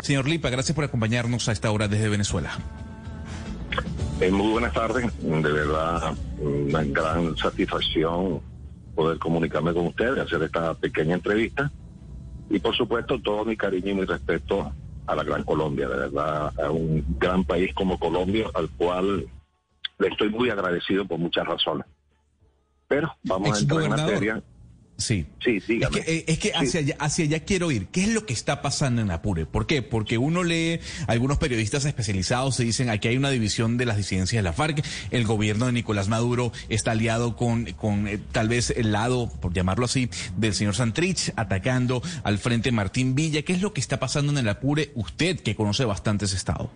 Señor Lipa, gracias por acompañarnos a esta hora desde Venezuela. Eh, muy buenas tardes. De verdad, una gran satisfacción poder comunicarme con ustedes, hacer esta pequeña entrevista. Y por supuesto, todo mi cariño y mi respeto a la Gran Colombia, de verdad, a un gran país como Colombia, al cual le estoy muy agradecido por muchas razones. Pero vamos a entrar en materia. Sí. Sí, dígame. Es que, eh, es que hacia, allá, hacia allá quiero ir. ¿Qué es lo que está pasando en Apure? ¿Por qué? Porque uno lee, algunos periodistas especializados se dicen, aquí hay una división de las disidencias de la FARC, el gobierno de Nicolás Maduro está aliado con, con eh, tal vez el lado, por llamarlo así, del señor Santrich, atacando al frente Martín Villa. ¿Qué es lo que está pasando en el Apure? Usted, que conoce bastante ese estado.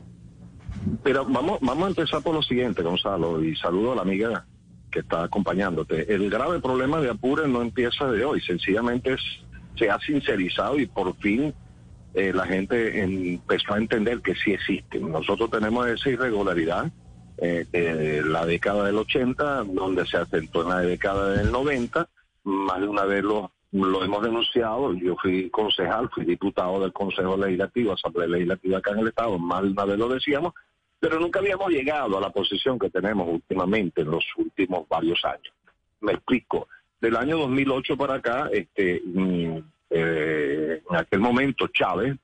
Pero vamos, vamos a empezar por lo siguiente, Gonzalo, y saludo a la amiga que está acompañándote. El grave problema de Apure no empieza de hoy, sencillamente es, se ha sincerizado y por fin eh, la gente empezó a entender que sí existen. Nosotros tenemos esa irregularidad eh, de la década del 80, donde se acentuó en la década del 90, más de una vez lo hemos denunciado, yo fui concejal, fui diputado del Consejo Legislativo, Asamblea Legislativa acá en el Estado, más de una vez lo decíamos, pero nunca habíamos llegado a la posición que tenemos últimamente en los últimos varios años. Me explico. Del año 2008 para acá, este, eh, en aquel momento Chávez,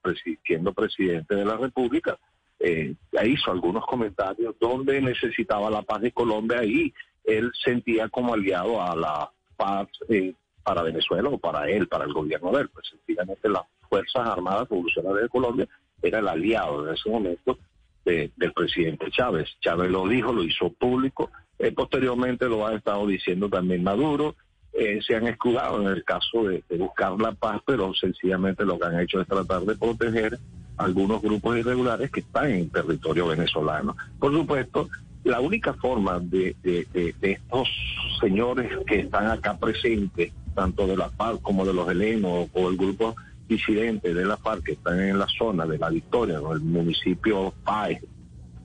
siendo presidente de la República, eh, hizo algunos comentarios donde necesitaba la paz de Colombia y él sentía como aliado a la paz eh, para Venezuela o para él, para el gobierno de él. Pues sencillamente las Fuerzas Armadas Revolucionarias de Colombia era el aliado en ese momento del presidente Chávez. Chávez lo dijo, lo hizo público, eh, posteriormente lo ha estado diciendo también Maduro. Eh, se han escudado en el caso de, buscar la paz, pero sencillamente lo que han hecho es tratar de proteger algunos grupos irregulares que están en territorio venezolano. Por supuesto, la única forma de, de, estos señores que están acá presentes, tanto de la paz como de los helenos o el grupo disidentes de la FARC que están en la zona de la Victoria, en el municipio Páez,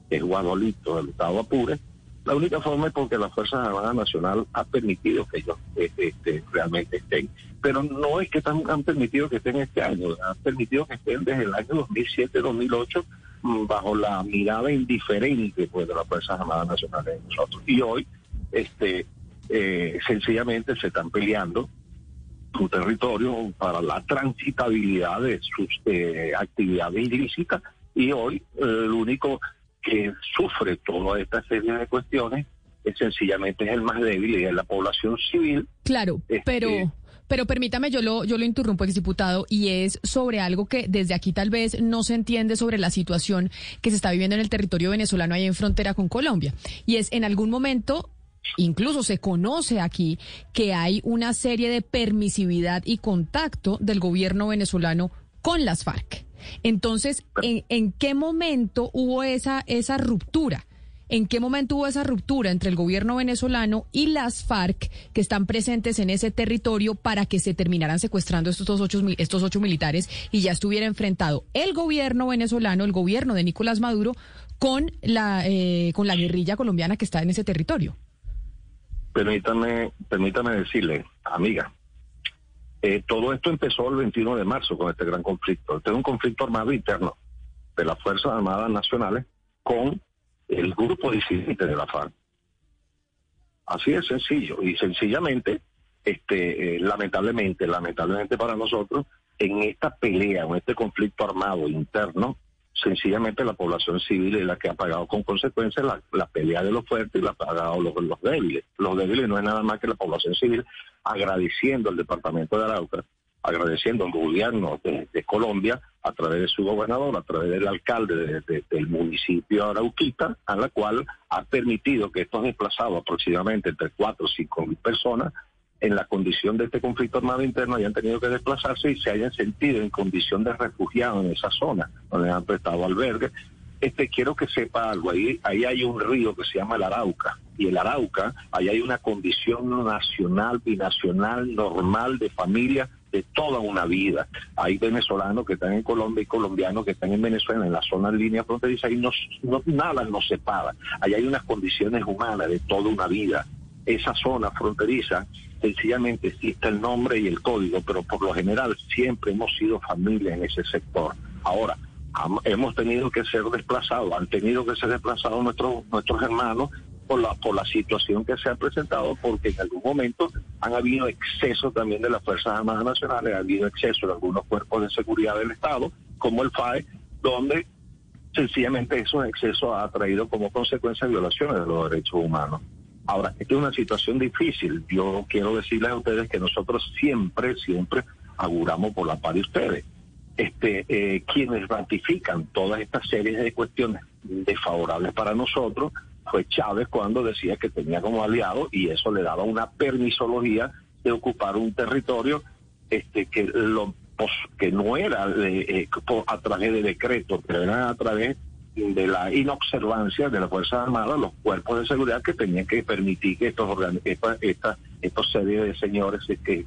que es Guadolito, del estado Apure, la única forma es porque la Fuerza Armada Nacional ha permitido que ellos este, este, realmente estén. Pero no es que han permitido que estén este año, han permitido que estén desde el año 2007-2008 mm, bajo la mirada indiferente pues, de las Fuerzas Armadas Nacionales de nosotros. Y hoy, este, eh, sencillamente se están peleando su territorio para la transitabilidad de sus eh, actividades ilícitas y hoy el único que sufre toda esta serie de cuestiones es sencillamente es el más débil y es la población civil. Claro, este, pero... Pero permítame, yo lo, yo lo interrumpo, exdiputado, y es sobre algo que desde aquí tal vez no se entiende sobre la situación que se está viviendo en el territorio venezolano ahí en frontera con Colombia. Y es, en algún momento Incluso se conoce aquí que hay una serie de permisividad y contacto del gobierno venezolano con las FARC. Entonces, ¿en, qué momento hubo esa, esa ruptura? ¿En qué momento hubo esa ruptura entre el gobierno venezolano y las FARC que están presentes en ese territorio para que se terminaran secuestrando estos ocho, estos ocho militares y ya estuviera enfrentado el gobierno venezolano, el gobierno de Nicolás Maduro, con la, eh, con la guerrilla colombiana que está en ese territorio? Permítame, permítame decirle, amiga, eh, todo esto empezó el 21 de marzo con este gran conflicto. Este es un conflicto armado interno de las Fuerzas Armadas Nacionales con el grupo disidente de la FARC. Así de sencillo. Y sencillamente, este, eh, lamentablemente, lamentablemente para nosotros, en esta pelea, en este conflicto armado interno, sencillamente la población civil es la que ha pagado con consecuencia la, pelea de los fuertes y la ha pagado los, los débiles. Los débiles no es nada más que la población civil agradeciendo al departamento de Arauca, agradeciendo al gobierno de, Colombia a través de su gobernador, a través del alcalde del municipio Arauquita, a la cual ha permitido que estos desplazados, aproximadamente entre 4 o 5 mil personas, en la condición de este conflicto armado interno hayan tenido que desplazarse y se hayan sentido en condición de refugiados en esa zona, donde han prestado albergue. Este, quiero que sepa algo, ahí, ahí hay un río que se llama el Arauca, y el Arauca, ahí hay una condición nacional, binacional, normal de familia de toda una vida. Hay venezolanos que están en Colombia y colombianos que están en Venezuela, en la zona de línea fronteriza, y no, nada nos separa. Ahí hay unas condiciones humanas de toda una vida. Esa zona fronteriza, sencillamente existe el nombre y el código, pero por lo general siempre hemos sido familia en ese sector. Ahora, hemos tenido que ser desplazados, han tenido que ser desplazados nuestros, nuestros hermanos por la, por la situación que se ha presentado, porque en algún momento han habido exceso también de las Fuerzas Armadas Nacionales, ha habido exceso de algunos cuerpos de seguridad del Estado, como el FAE, donde sencillamente esos excesos ha traído como consecuencia violaciones de los derechos humanos. Ahora, esta es una situación difícil. Yo quiero decirles a ustedes que nosotros siempre, siempre auguramos por la paz de ustedes. Este, eh, quienes ratifican todas estas series de cuestiones desfavorables para nosotros fue Chávez cuando decía que tenía como aliado y eso le daba una permisología de ocupar un territorio este que lo que no era eh, a través de decreto, pero era a través de la inobservancia de las Fuerzas Armadas, los cuerpos de seguridad que tenían que permitir que estos esta, esta, estos series de señores que,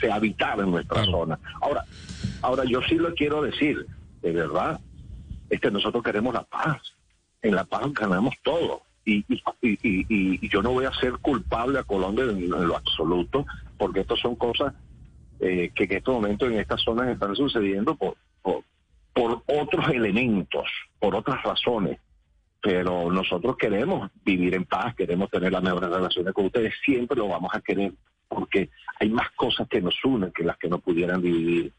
se, habitaran en nuestra zona. Ahora, ahora yo sí lo quiero decir, de verdad, es que nosotros queremos la paz en La Paz ganamos todo. Y, y, y, yo no voy a ser culpable a Colombia en, lo absoluto, porque estas son cosas eh, que en estos momentos en estas zonas están sucediendo por, por, por otros elementos, por otras razones. Pero nosotros queremos vivir en paz, queremos tener las mejores relaciones con ustedes, siempre lo vamos a querer, porque hay más cosas que nos unen que las que nos pudieran dividir.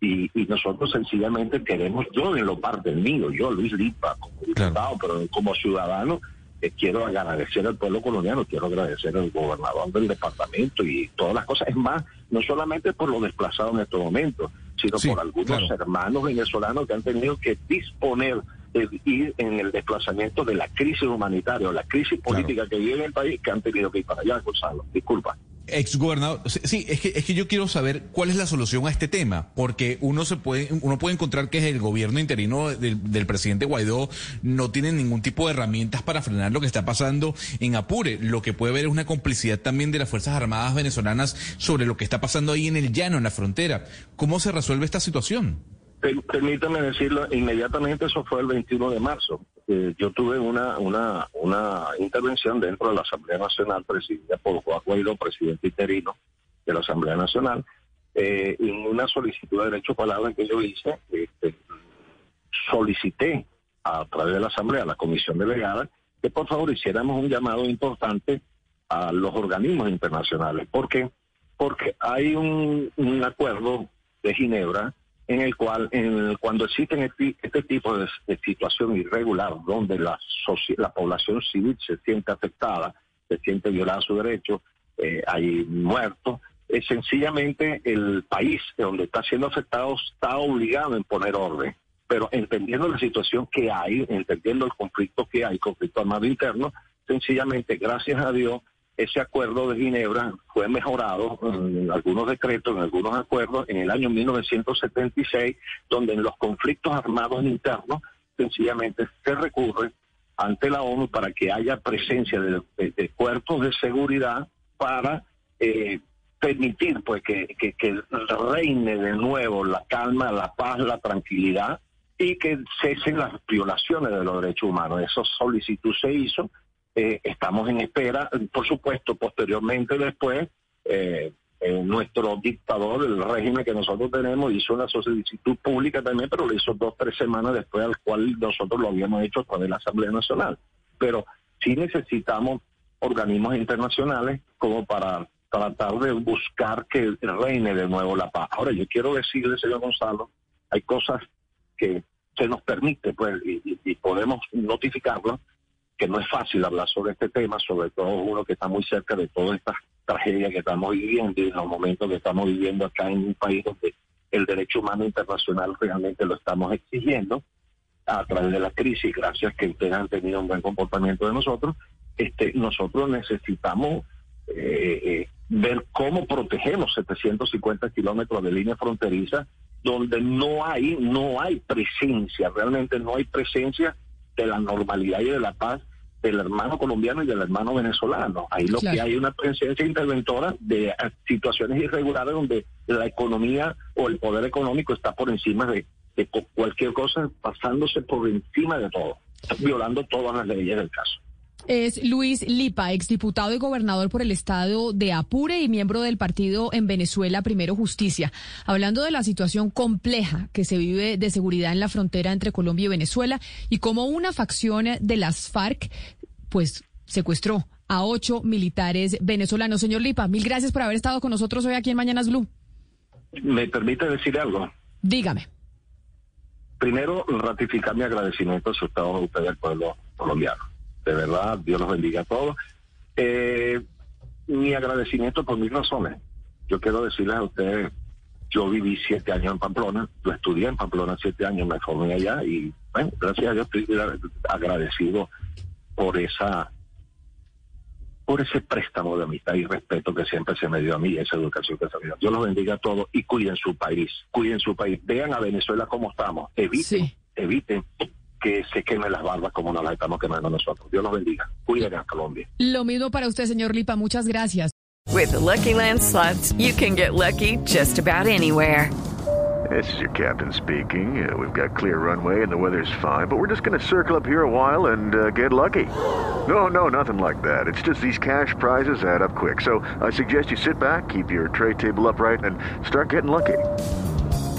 Y, nosotros sencillamente queremos, yo en lo parte mío, yo Luis Lipa, como diputado, pero como ciudadano, eh, quiero agradecer al pueblo colombiano, quiero agradecer al gobernador del departamento y todas las cosas. Es más, no solamente por los desplazados en estos momentos, sino por algunos hermanos venezolanos que han tenido que disponer de ir en el desplazamiento de la crisis humanitaria o la crisis política que vive el país, que han tenido que ir para allá, Gonzalo. Disculpa. Ex gobernador, sí, es que, es que yo quiero saber cuál es la solución a este tema, porque uno se puede, uno puede encontrar que el gobierno interino del, presidente Guaidó no tiene ningún tipo de herramientas para frenar lo que está pasando en Apure. Lo que puede ver es una complicidad también de las Fuerzas Armadas venezolanas sobre lo que está pasando ahí en el llano, en la frontera. ¿Cómo se resuelve esta situación? Permítame decirlo, inmediatamente eso fue el 21 de marzo. Eh, yo tuve una, una, una intervención dentro de la Asamblea Nacional presidida por Juan Guaidó, presidente interino de la Asamblea Nacional, eh, en una solicitud de derecho a palabra que yo hice, este, solicité a través de la Asamblea, a la Comisión Delegada, que por favor hiciéramos un llamado importante a los organismos internacionales. ¿Por qué? Porque hay un, un acuerdo de Ginebra en el cual en cuando existen este, este tipo de, situación irregular donde la, la población civil se siente afectada, se siente violada su derecho, eh, hay muertos, es sencillamente el país donde está siendo afectado está obligado a poner orden, pero entendiendo la situación que hay, entendiendo el conflicto que hay, conflicto armado interno, sencillamente, gracias a Dios, ese acuerdo de Ginebra fue mejorado en algunos decretos, en algunos acuerdos, en el año 1976, donde en los conflictos armados internos sencillamente se recurre ante la ONU para que haya presencia de, cuerpos de seguridad para eh, permitir pues que, que, reine de nuevo la calma, la paz, la tranquilidad y que cesen las violaciones de los derechos humanos. Esa solicitud se hizo eh, estamos en espera, por supuesto, posteriormente después, eh, eh, nuestro dictador, el régimen que nosotros tenemos, hizo una solicitud pública también, pero lo hizo dos, tres semanas después, al cual nosotros lo habíamos hecho a través la Asamblea Nacional. Pero sí necesitamos organismos internacionales como para tratar de buscar que reine de nuevo la paz. Ahora, yo quiero decirle, señor Gonzalo, hay cosas que se nos permite, pues, y, y podemos notificarlo, que no es fácil hablar sobre este tema, sobre todo uno que está muy cerca de todas estas tragedias que estamos viviendo y en los momentos que estamos viviendo acá en un país donde el derecho humano internacional realmente lo estamos exigiendo a través de la crisis, gracias que ustedes han tenido un buen comportamiento de nosotros, este, nosotros necesitamos eh, eh, ver cómo protegemos 750 kilómetros de línea fronteriza donde no hay, no hay presencia, realmente no hay presencia de la normalidad y de la paz del hermano colombiano y del hermano venezolano. Ahí lo que hay es una presencia interventora de eh, situaciones irregulares donde la economía o el poder económico está por encima de, de cualquier cosa, pasándose por encima de todo, violando todas las leyes del caso es Luis Lipa, exdiputado y gobernador por el estado de Apure y miembro del partido en Venezuela Primero Justicia. Hablando de la situación compleja que se vive de seguridad en la frontera entre Colombia y Venezuela y cómo una facción de las FARC, pues, secuestró a ocho militares venezolanos. Señor Lipa, mil gracias por haber estado con nosotros hoy aquí en Mañanas Blue. ¿Me permite decir algo? Dígame. Primero, ratificar mi agradecimiento a su estado de usted del pueblo colombiano de verdad, Dios los bendiga a todos. Eh, mi agradecimiento por mis razones. Yo quiero decirles a ustedes, yo viví siete años en Pamplona, yo estudié en Pamplona siete años, me formé allá y, bueno, gracias a Dios estoy agradecido por esa por ese préstamo de amistad y respeto que siempre se me dio a mí, esa educación que se me dio. Dios los bendiga a todos y cuiden su país, cuiden su país. Vean a Venezuela cómo estamos, eviten, eviten que se quemen las barbas como nos las estamos quemando nosotros. Dios los bendiga. Cuiden a Colombia. Lo mismo para usted, señor Lipa. Muchas gracias. With the Lucky Land slots, you can get lucky just about anywhere. This is your captain speaking. Uh, we've got clear runway and the weather's fine, but we're just going to circle up here a while and uh, get lucky. No, no, nothing like that. It's just these cash prizes add up quick. So I suggest you sit back, keep your tray table upright, and start getting lucky.